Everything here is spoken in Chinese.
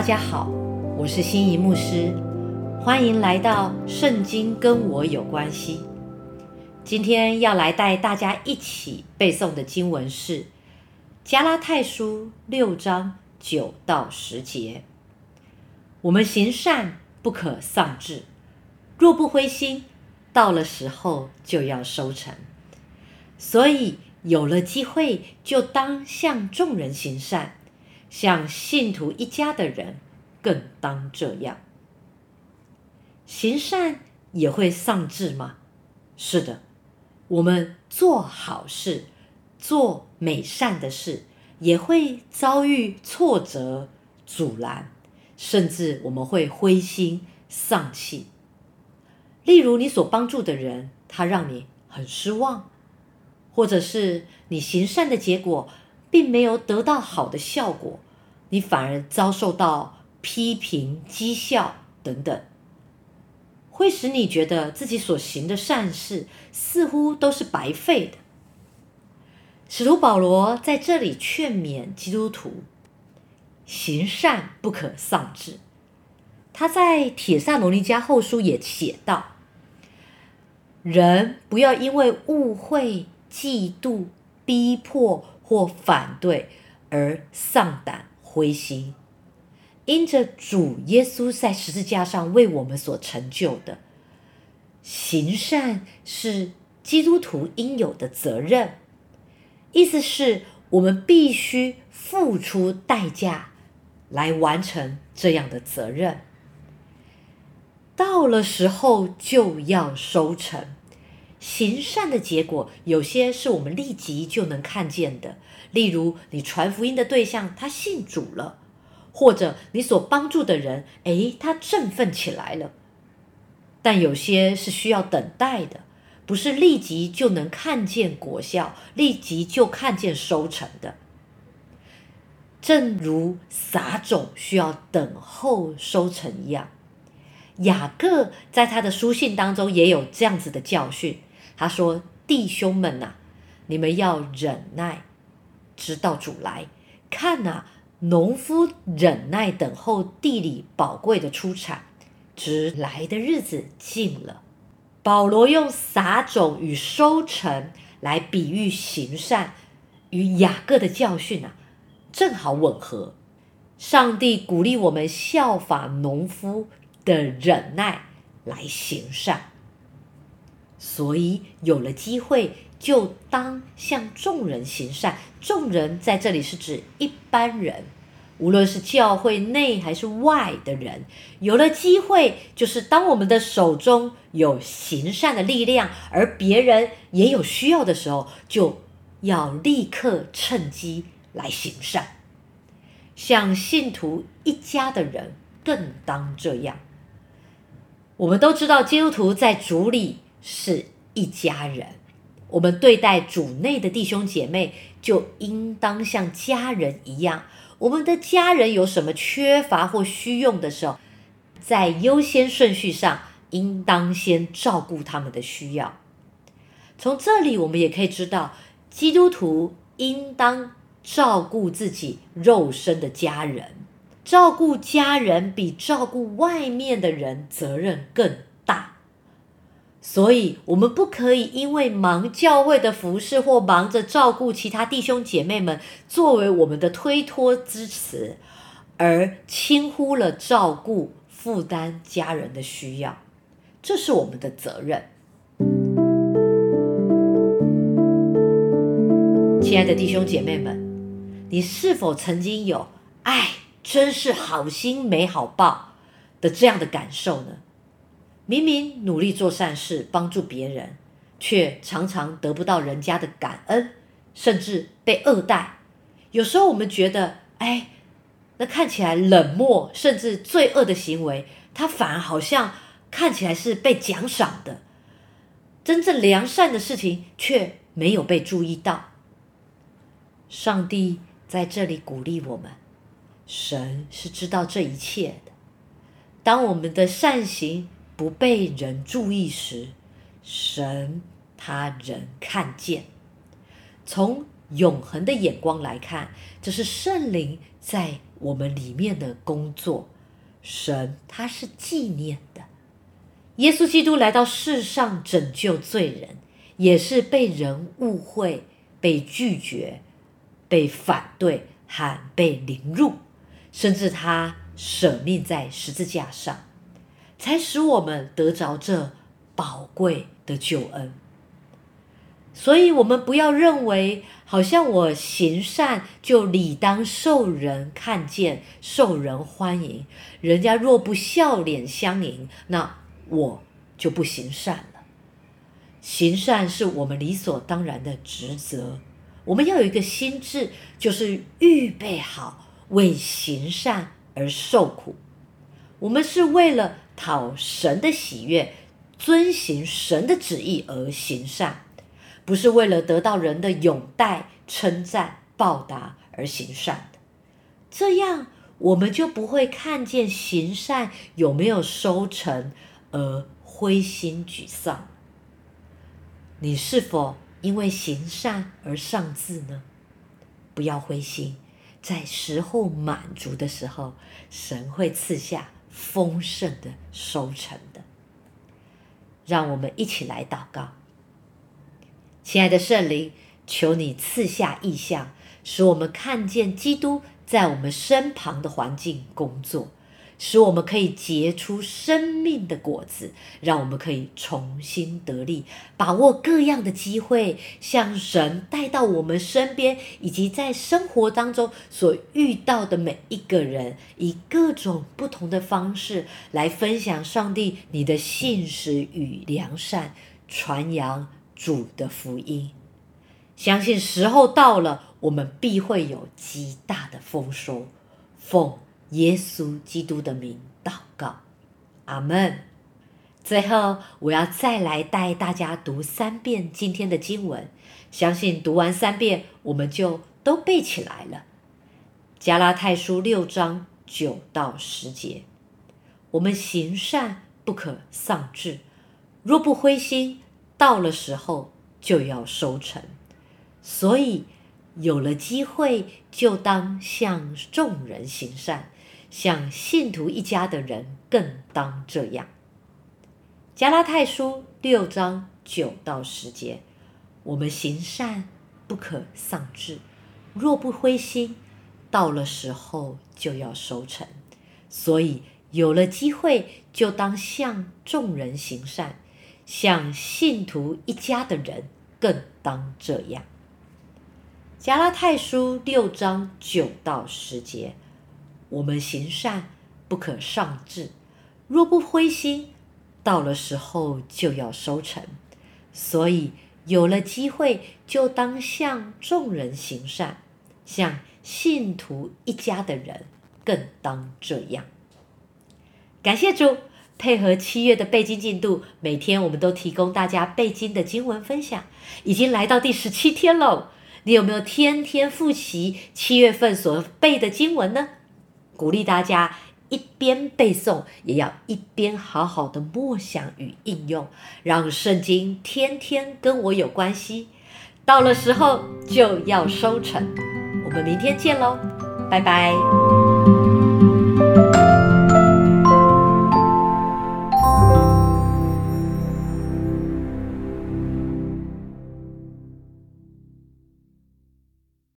大家好，我是心仪牧师，欢迎来到《圣经跟我有关系》。今天要来带大家一起背诵的经文是《加拉太书》六章九到十节。我们行善不可丧志，若不灰心，到了时候就要收成。所以有了机会，就当向众人行善。像信徒一家的人，更当这样。行善也会丧志吗？是的，我们做好事、做美善的事，也会遭遇挫折、阻拦，甚至我们会灰心丧气。例如，你所帮助的人，他让你很失望，或者是你行善的结果。并没有得到好的效果，你反而遭受到批评、讥笑等等，会使你觉得自己所行的善事似乎都是白费的。使徒保罗在这里劝勉基督徒行善不可丧志。他在铁萨罗尼迦后书也写道：“人不要因为误会、嫉妒、逼迫。”或反对而丧胆灰心，因着主耶稣在十字架上为我们所成就的行善，是基督徒应有的责任。意思是我们必须付出代价来完成这样的责任。到了时候就要收成。行善的结果，有些是我们立即就能看见的，例如你传福音的对象他信主了，或者你所帮助的人，诶，他振奋起来了。但有些是需要等待的，不是立即就能看见果效，立即就看见收成的。正如撒种需要等候收成一样，雅各在他的书信当中也有这样子的教训。他说：“弟兄们呐，你们要忍耐，直到主来。看呐，农夫忍耐等候地里宝贵的出产，直来的日子近了。”保罗用撒种与收成来比喻行善，与雅各的教训啊，正好吻合。上帝鼓励我们效法农夫的忍耐来行善。所以有了机会，就当向众人行善。众人在这里是指一般人，无论是教会内还是外的人，有了机会，就是当我们的手中有行善的力量，而别人也有需要的时候，就要立刻趁机来行善。像信徒一家的人，更当这样。我们都知道，基督徒在主里。是一家人，我们对待主内的弟兄姐妹，就应当像家人一样。我们的家人有什么缺乏或需用的时候，在优先顺序上，应当先照顾他们的需要。从这里，我们也可以知道，基督徒应当照顾自己肉身的家人，照顾家人比照顾外面的人责任更。所以，我们不可以因为忙教会的服饰或忙着照顾其他弟兄姐妹们作为我们的推脱之词，而轻忽了照顾、负担家人的需要。这是我们的责任。亲爱的弟兄姐妹们，你是否曾经有“哎，真是好心没好报”的这样的感受呢？明明努力做善事，帮助别人，却常常得不到人家的感恩，甚至被恶待。有时候我们觉得，哎，那看起来冷漠甚至罪恶的行为，他反而好像看起来是被奖赏的，真正良善的事情却没有被注意到。上帝在这里鼓励我们，神是知道这一切的。当我们的善行，不被人注意时，神他人看见。从永恒的眼光来看，这是圣灵在我们里面的工作，神他是纪念的。耶稣基督来到世上拯救罪人，也是被人误会、被拒绝、被反对，还被凌辱，甚至他舍命在十字架上，才使我们得着这宝贵的救恩。所以，我们不要认为，好像我行善就理当受人看见、受人欢迎。人家若不笑脸相迎，那我就不行善了。行善是我们理所当然的职责。我们要有一个心智，就是预备好为行善而受苦。我们是为了讨神的喜悦，遵行神的旨意而行善。不是为了得到人的拥戴、称赞、报答而行善的，这样我们就不会看见行善有没有收成而灰心沮丧。你是否因为行善而丧志呢？不要灰心，在时候满足的时候，神会赐下丰盛的收成的。让我们一起来祷告。亲爱的圣灵，求你赐下意象，使我们看见基督在我们身旁的环境工作，使我们可以结出生命的果子，让我们可以重新得力，把握各样的机会，向神带到我们身边，以及在生活当中所遇到的每一个人，以各种不同的方式来分享上帝你的信实与良善，传扬。主的福音，相信时候到了，我们必会有极大的丰收。奉耶稣基督的名祷告，阿门。最后，我要再来带大家读三遍今天的经文，相信读完三遍，我们就都背起来了。加拉太书六章九到十节，我们行善不可丧志，若不灰心。到了时候就要收成，所以有了机会就当向众人行善，向信徒一家的人更当这样。加拉太书六章九到十节，我们行善不可丧志，若不灰心，到了时候就要收成，所以有了机会就当向众人行善。像信徒一家的人更当这样。加拉太书六章九到十节，我们行善不可上志，若不灰心，到了时候就要收成。所以有了机会，就当向众人行善，像信徒一家的人更当这样。感谢主。配合七月的背经进度，每天我们都提供大家背经的经文分享，已经来到第十七天喽。你有没有天天复习七月份所背的经文呢？鼓励大家一边背诵，也要一边好好的默想与应用，让圣经天天跟我有关系。到了时候就要收成。我们明天见喽，拜拜。